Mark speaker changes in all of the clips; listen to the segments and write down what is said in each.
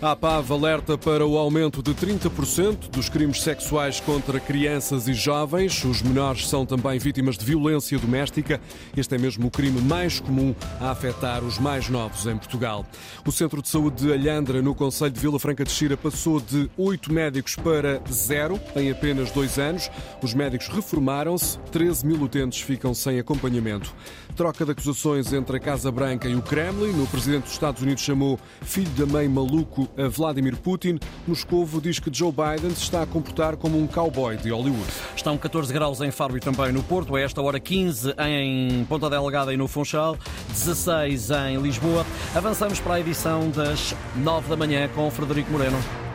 Speaker 1: A APAV alerta para o aumento de 30% dos crimes sexuais contra crianças e jovens. Os menores são também vítimas de violência doméstica. Este é mesmo o crime mais comum a afetar os mais novos em Portugal. O Centro de Saúde de Alhandra, no Conselho de Vila Franca de Xira, passou de oito médicos para zero em apenas dois anos. Os médicos reformaram-se, 13 mil utentes ficam sem acompanhamento. Troca de acusações entre a Casa Branca e o Kremlin. O presidente dos Estados Unidos chamou filho da mãe maluco a Vladimir Putin. Moscovo diz que Joe Biden se está a comportar como um cowboy de Hollywood.
Speaker 2: Estão 14 graus em Faro e também no Porto. A esta hora 15 em Ponta Delgada e no Funchal, 16 em Lisboa. Avançamos para a edição das 9 da manhã com Frederico Moreno.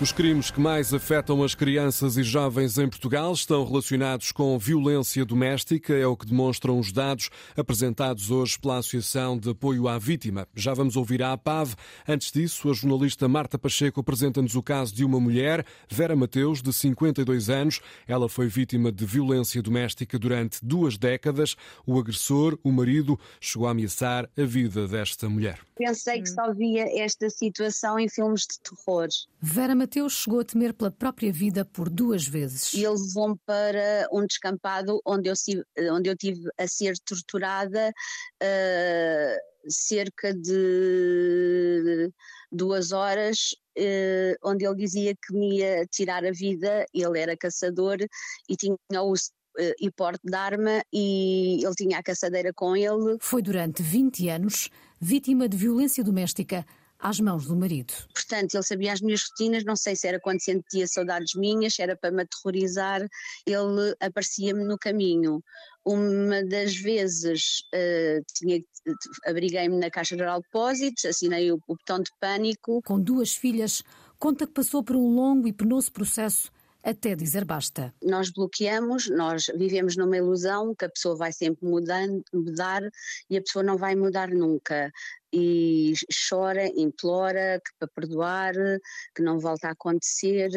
Speaker 1: Os crimes que mais afetam as crianças e jovens em Portugal estão relacionados com violência doméstica, é o que demonstram os dados apresentados hoje pela Associação de Apoio à Vítima. Já vamos ouvir a APAV. Antes disso, a jornalista Marta Pacheco apresenta-nos o caso de uma mulher, Vera Mateus, de 52 anos. Ela foi vítima de violência doméstica durante duas décadas. O agressor, o marido, chegou a ameaçar a vida desta mulher.
Speaker 3: Pensei que só via esta situação em filmes de terror.
Speaker 4: Vera Mateus chegou a temer pela própria vida por duas vezes.
Speaker 3: E ele levou-me para um descampado onde eu, onde eu tive a ser torturada uh, cerca de duas horas, uh, onde ele dizia que me ia tirar a vida. Ele era caçador e tinha o uh, e porte de arma e ele tinha a caçadeira com ele.
Speaker 4: Foi durante 20 anos vítima de violência doméstica às mãos do marido.
Speaker 3: Portanto, ele sabia as minhas rotinas, não sei se era quando sentia saudades minhas, se era para me aterrorizar, ele aparecia-me no caminho. Uma das vezes uh, tinha, abriguei-me na Caixa Geral de Depósitos, assinei o, o botão de pânico.
Speaker 4: Com duas filhas, conta que passou por um longo e penoso processo até dizer basta.
Speaker 3: Nós bloqueamos, nós vivemos numa ilusão que a pessoa vai sempre mudando, mudar e a pessoa não vai mudar nunca. E chora, implora que para perdoar, que não volta a acontecer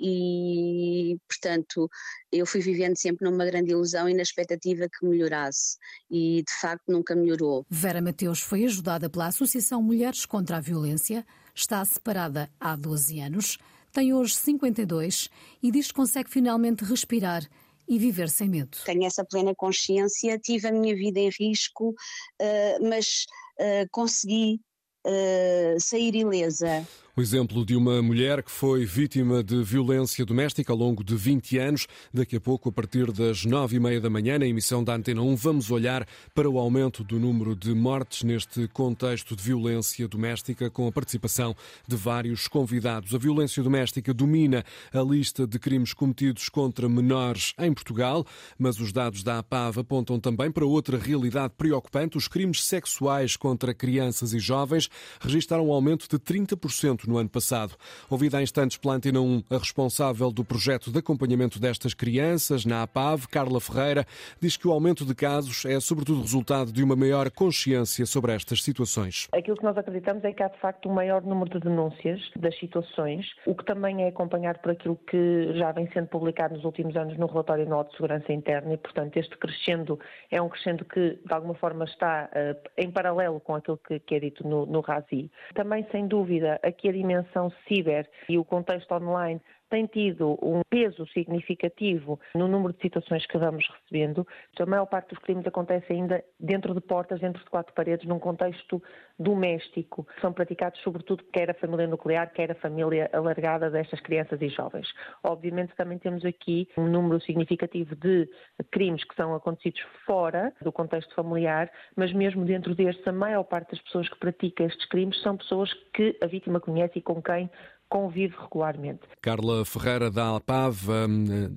Speaker 3: e, portanto, eu fui vivendo sempre numa grande ilusão e na expectativa que melhorasse e, de facto, nunca melhorou.
Speaker 4: Vera Mateus foi ajudada pela Associação Mulheres contra a Violência, está separada há 12 anos tem hoje 52 e diz que consegue finalmente respirar e viver sem medo.
Speaker 3: Tenho essa plena consciência, tive a minha vida em risco, uh, mas uh, consegui uh, sair ilesa.
Speaker 1: O exemplo de uma mulher que foi vítima de violência doméstica ao longo de 20 anos. Daqui a pouco, a partir das nove e meia da manhã, na emissão da Antena 1, vamos olhar para o aumento do número de mortes neste contexto de violência doméstica, com a participação de vários convidados. A violência doméstica domina a lista de crimes cometidos contra menores em Portugal, mas os dados da APAV apontam também para outra realidade preocupante. Os crimes sexuais contra crianças e jovens registraram um aumento de 30% no ano passado. Ouvida há instantes pela Antena 1, a responsável do projeto de acompanhamento destas crianças na APAV, Carla Ferreira, diz que o aumento de casos é sobretudo resultado de uma maior consciência sobre estas situações.
Speaker 5: Aquilo que nós acreditamos é que há de facto um maior número de denúncias das situações, o que também é acompanhado por aquilo que já vem sendo publicado nos últimos anos no relatório anual de segurança interna e, portanto, este crescendo é um crescendo que de alguma forma está uh, em paralelo com aquilo que, que é dito no, no RASI. Também, sem dúvida, aqui a dimensão ciber e o contexto online tem tido um peso significativo no número de situações que vamos recebendo. A maior parte dos crimes acontece ainda dentro de portas, dentro de quatro paredes, num contexto doméstico. São praticados sobretudo quer a família nuclear, quer a família alargada destas crianças e jovens. Obviamente também temos aqui um número significativo de crimes que são acontecidos fora do contexto familiar, mas mesmo dentro destes, a maior parte das pessoas que praticam estes crimes são pessoas que a vítima conhece e com quem convive regularmente.
Speaker 1: Carla Ferreira da Alpav a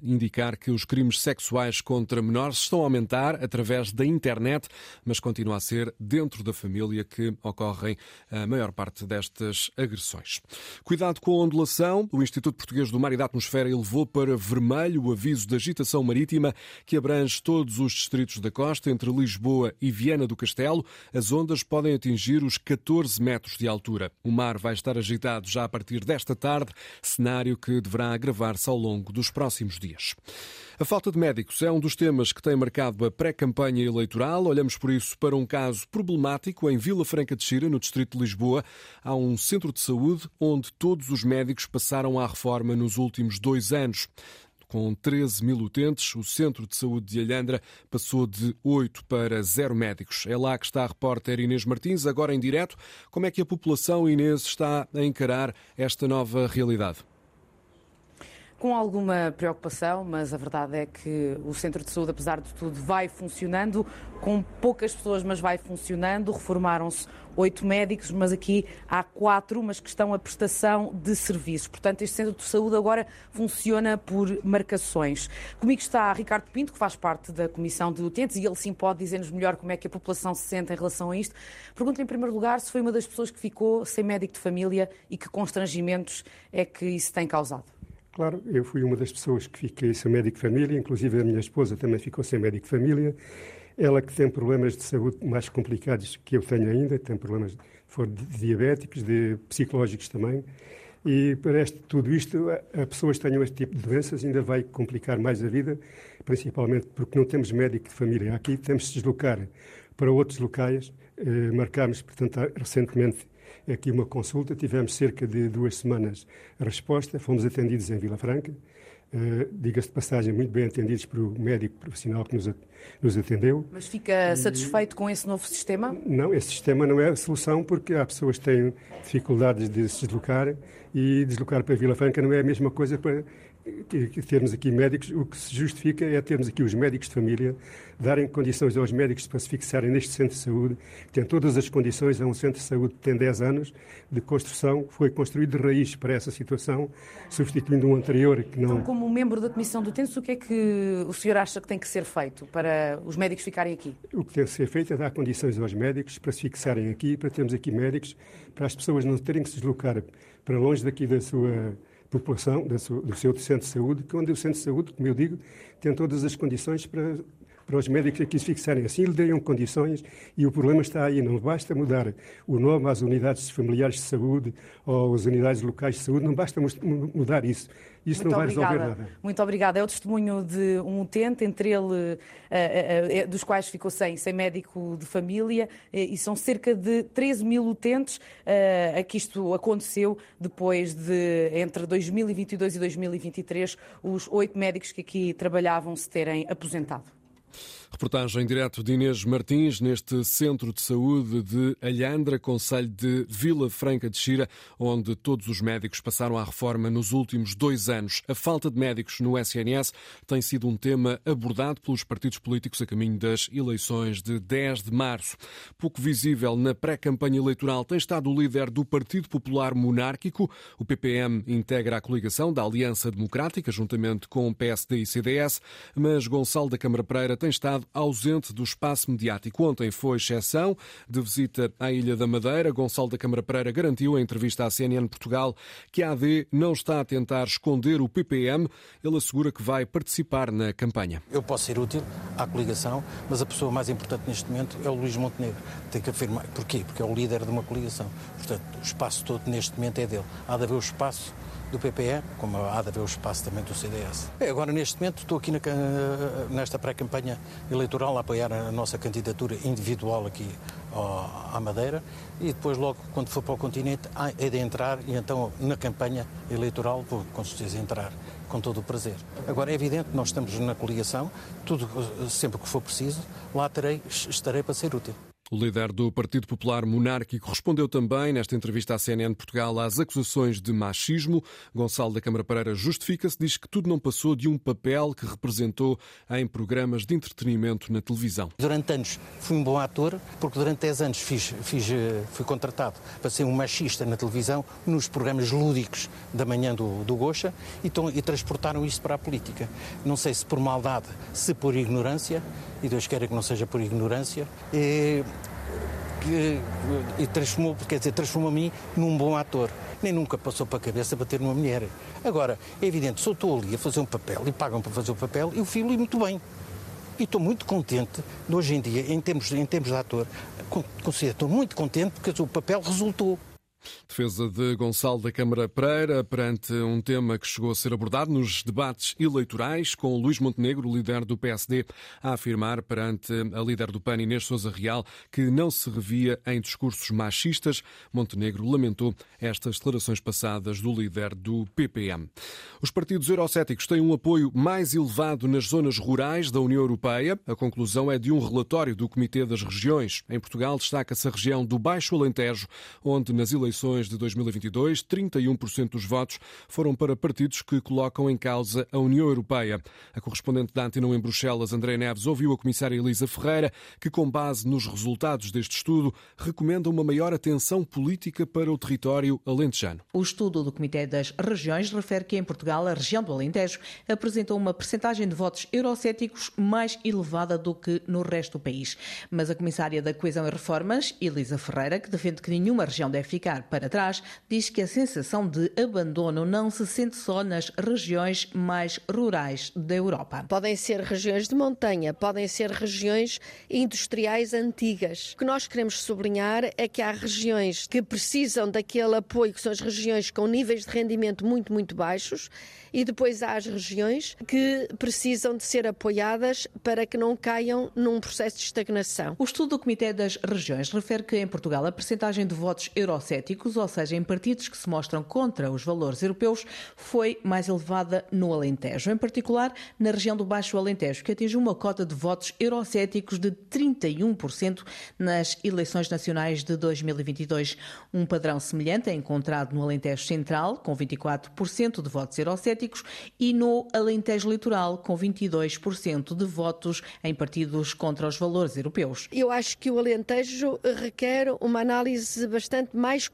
Speaker 1: indicar que os crimes sexuais contra menores estão a aumentar através da internet, mas continua a ser dentro da família que ocorrem a maior parte destas agressões. Cuidado com a ondulação. O Instituto Português do Mar e da Atmosfera elevou para vermelho o aviso de agitação marítima que abrange todos os distritos da costa entre Lisboa e Viana do Castelo. As ondas podem atingir os 14 metros de altura. O mar vai estar agitado já a partir desta esta tarde, cenário que deverá agravar-se ao longo dos próximos dias. A falta de médicos é um dos temas que tem marcado a pré-campanha eleitoral. Olhamos por isso para um caso problemático em Vila Franca de Xira, no distrito de Lisboa. Há um centro de saúde onde todos os médicos passaram à reforma nos últimos dois anos. Com 13 mil utentes, o Centro de Saúde de Alhandra passou de 8 para 0 médicos. É lá que está a repórter Inês Martins, agora em direto. Como é que a população, Inês, está a encarar esta nova realidade?
Speaker 6: Com alguma preocupação, mas a verdade é que o centro de saúde, apesar de tudo, vai funcionando, com poucas pessoas, mas vai funcionando. Reformaram-se oito médicos, mas aqui há quatro, mas que estão a prestação de serviços. Portanto, este centro de saúde agora funciona por marcações. Comigo está Ricardo Pinto, que faz parte da Comissão de Utentes, e ele sim pode dizer-nos melhor como é que a população se sente em relação a isto. Pergunto-lhe, em primeiro lugar, se foi uma das pessoas que ficou sem médico de família e que constrangimentos é que isso tem causado.
Speaker 7: Claro, eu fui uma das pessoas que fiquei sem médico de família, inclusive a minha esposa também ficou sem médico de família. Ela que tem problemas de saúde mais complicados que eu tenho ainda, tem problemas de diabéticos, de psicológicos também. E para este, tudo isto, a, a pessoas que tenham este tipo de doenças ainda vai complicar mais a vida, principalmente porque não temos médico de família aqui, temos de deslocar para outros locais. Eh, marcámos, portanto, recentemente aqui uma consulta, tivemos cerca de duas semanas a resposta, fomos atendidos em Vila Franca, uh, diga-se de passagem, muito bem atendidos pelo médico profissional que nos, atendeu.
Speaker 6: Mas fica satisfeito com esse novo sistema?
Speaker 7: Não, esse sistema não é a solução porque há pessoas que têm dificuldades de se deslocar e deslocar para Vila Franca não é a mesma coisa para que, termos aqui médicos, o que se justifica é termos aqui os médicos de família, darem condições aos médicos para se fixarem neste centro de saúde, que tem todas as condições, é um centro de saúde que tem 10 anos de construção, foi construído de raiz para essa situação, substituindo um anterior que não...
Speaker 6: Então, como membro da Comissão do Tenso, o que é que o senhor acha que tem que ser feito para os médicos ficarem aqui?
Speaker 7: O que tem que ser feito é dar condições aos médicos para se fixarem aqui, para termos aqui médicos, para as pessoas não terem que se deslocar para longe daqui da sua população, do seu centro de saúde, que onde o centro de saúde, como eu digo, tem todas as condições para para os médicos aqui se fixarem assim, lhe dariam condições e o problema está aí. Não basta mudar o nome às unidades familiares de saúde ou às unidades locais de saúde, não basta mudar isso. Isso
Speaker 6: Muito
Speaker 7: não vai
Speaker 6: obrigada.
Speaker 7: resolver nada.
Speaker 6: Muito obrigada. É o testemunho de um utente, entre ele, uh, uh, uh, dos quais ficou sem, sem médico de família, e são cerca de 13 mil utentes a que isto aconteceu depois de, entre 2022 e 2023, os oito médicos que aqui trabalhavam se terem aposentado.
Speaker 1: Reportagem direto de Inês Martins neste Centro de Saúde de Alhandra, Conselho de Vila Franca de Xira, onde todos os médicos passaram à reforma nos últimos dois anos. A falta de médicos no SNS tem sido um tema abordado pelos partidos políticos a caminho das eleições de 10 de março. Pouco visível na pré-campanha eleitoral tem estado o líder do Partido Popular Monárquico. O PPM integra a coligação da Aliança Democrática, juntamente com o PSD e CDS, mas Gonçalo da Câmara Pereira tem estado ausente do espaço mediático. Ontem foi exceção de visita à Ilha da Madeira. Gonçalo da Câmara Pereira garantiu em entrevista à CNN Portugal que a AD não está a tentar esconder o PPM. Ele assegura que vai participar na campanha.
Speaker 8: Eu posso ser útil à coligação, mas a pessoa mais importante neste momento é o Luís Montenegro. Tem que afirmar. Porquê? Porque é o líder de uma coligação. Portanto, o espaço todo neste momento é dele. Há de haver o espaço do PPE, como há de haver o espaço também do CDS. É, agora, neste momento, estou aqui na, nesta pré-campanha eleitoral a apoiar a nossa candidatura individual aqui à Madeira e depois, logo, quando for para o continente, é de entrar e então, na campanha eleitoral, vou com certeza entrar com todo o prazer. Agora, é evidente, nós estamos na coligação, tudo sempre que for preciso, lá terei, estarei para ser útil.
Speaker 1: O líder do Partido Popular Monárquico respondeu também, nesta entrevista à CNN Portugal, às acusações de machismo. Gonçalo da Câmara Pereira justifica-se, diz que tudo não passou de um papel que representou em programas de entretenimento na televisão.
Speaker 8: Durante anos fui um bom ator, porque durante 10 anos fiz, fiz, eh, fui contratado para ser um machista na televisão, nos programas lúdicos da manhã do, do Gocha, e, e transportaram isso para a política. Não sei se por maldade, se por ignorância, e Deus queira que não seja por ignorância, e, e transformou, quer dizer, transformou-me num bom ator. Nem nunca passou para a cabeça bater numa mulher. Agora, é evidente, se eu estou ali a fazer um papel e pagam para fazer o papel, eu filo muito bem. E estou muito contente, de hoje em dia, em termos, em termos de ator, considero, estou muito contente porque o papel resultou.
Speaker 1: Defesa de Gonçalo da Câmara Pereira perante um tema que chegou a ser abordado nos debates eleitorais, com Luís Montenegro, líder do PSD, a afirmar perante a líder do PAN, Inês Souza Real, que não se revia em discursos machistas. Montenegro lamentou estas declarações passadas do líder do PPM. Os partidos eurocéticos têm um apoio mais elevado nas zonas rurais da União Europeia. A conclusão é de um relatório do Comitê das Regiões. Em Portugal destaca-se a região do Baixo Alentejo, onde nas eleições eleições de 2022, 31% dos votos foram para partidos que colocam em causa a União Europeia. A correspondente da Antena em Bruxelas, André Neves, ouviu a comissária Elisa Ferreira, que, com base nos resultados deste estudo, recomenda uma maior atenção política para o território alentejano.
Speaker 9: O estudo do Comitê das Regiões refere que, em Portugal, a região do Alentejo apresentou uma percentagem de votos eurocéticos mais elevada do que no resto do país. Mas a comissária da Coesão e Reformas, Elisa Ferreira, que defende que nenhuma região deve ficar para trás, diz que a sensação de abandono não se sente só nas regiões mais rurais da Europa.
Speaker 10: Podem ser regiões de montanha, podem ser regiões industriais antigas. O que nós queremos sublinhar é que há regiões que precisam daquele apoio, que são as regiões com níveis de rendimento muito, muito baixos, e depois há as regiões que precisam de ser apoiadas para que não caiam num processo de estagnação.
Speaker 9: O estudo do Comitê das Regiões refere que em Portugal a percentagem de votos eurocéticos, ou seja, em partidos que se mostram contra os valores europeus, foi mais elevada no Alentejo, em particular na região do Baixo Alentejo, que atingiu uma cota de votos eurocéticos de 31% nas eleições nacionais de 2022. Um padrão semelhante é encontrado no Alentejo Central, com 24% de votos eurocéticos e no Alentejo Litoral, com 22% de votos em partidos contra os valores europeus.
Speaker 10: Eu acho que o Alentejo requer uma análise bastante mais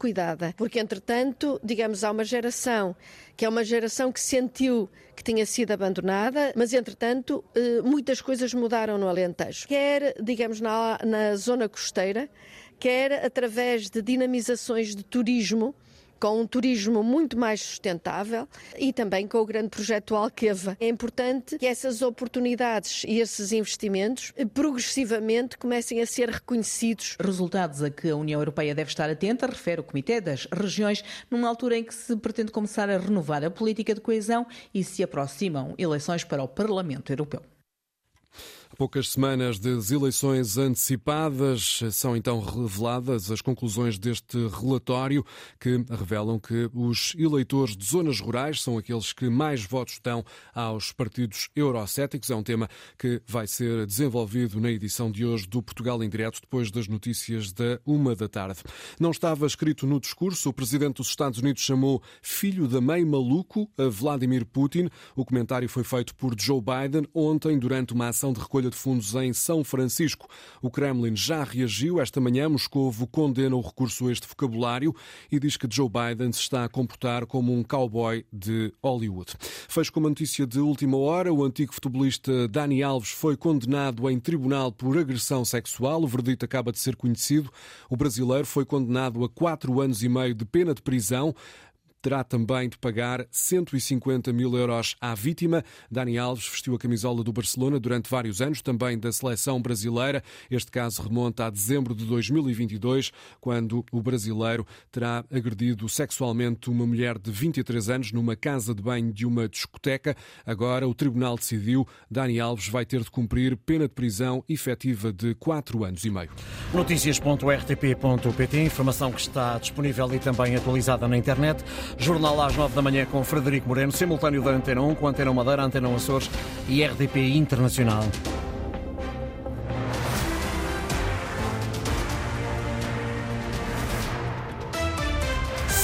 Speaker 10: porque, entretanto, digamos, há uma geração que é uma geração que sentiu que tinha sido abandonada, mas entretanto eh, muitas coisas mudaram no Alentejo. Quer, digamos, na, na zona costeira, quer através de dinamizações de turismo com um turismo muito mais sustentável e também com o grande projeto Alqueva. É importante que essas oportunidades e esses investimentos progressivamente comecem a ser reconhecidos.
Speaker 9: Resultados a que a União Europeia deve estar atenta, refere o Comitê das Regiões, numa altura em que se pretende começar a renovar a política de coesão e se aproximam eleições para o Parlamento Europeu.
Speaker 1: Poucas semanas de eleições antecipadas são então reveladas as conclusões deste relatório que revelam que os eleitores de zonas rurais são aqueles que mais votos dão aos partidos eurocéticos. É um tema que vai ser desenvolvido na edição de hoje do Portugal em Direto, depois das notícias da uma da tarde. Não estava escrito no discurso, o presidente dos Estados Unidos chamou filho da mãe maluco a Vladimir Putin. O comentário foi feito por Joe Biden ontem durante uma ação de recolha de fundos em São Francisco. O Kremlin já reagiu. Esta manhã, Moscovo condena o recurso a este vocabulário e diz que Joe Biden se está a comportar como um cowboy de Hollywood. Fez com uma notícia de última hora. O antigo futebolista Dani Alves foi condenado em tribunal por agressão sexual. O verdito acaba de ser conhecido. O brasileiro foi condenado a quatro anos e meio de pena de prisão terá também de pagar 150 mil euros à vítima. Dani Alves vestiu a camisola do Barcelona durante vários anos, também da seleção brasileira. Este caso remonta a dezembro de 2022, quando o brasileiro terá agredido sexualmente uma mulher de 23 anos numa casa de banho de uma discoteca. Agora o tribunal decidiu, Dani Alves vai ter de cumprir pena de prisão efetiva de 4 anos e meio.
Speaker 2: Notícias.rtp.pt, informação que está disponível e também atualizada na internet. Jornal às 9 da manhã com Frederico Moreno, simultâneo da Antena 1, com Antena Madeira, Antena Açores e RDP Internacional.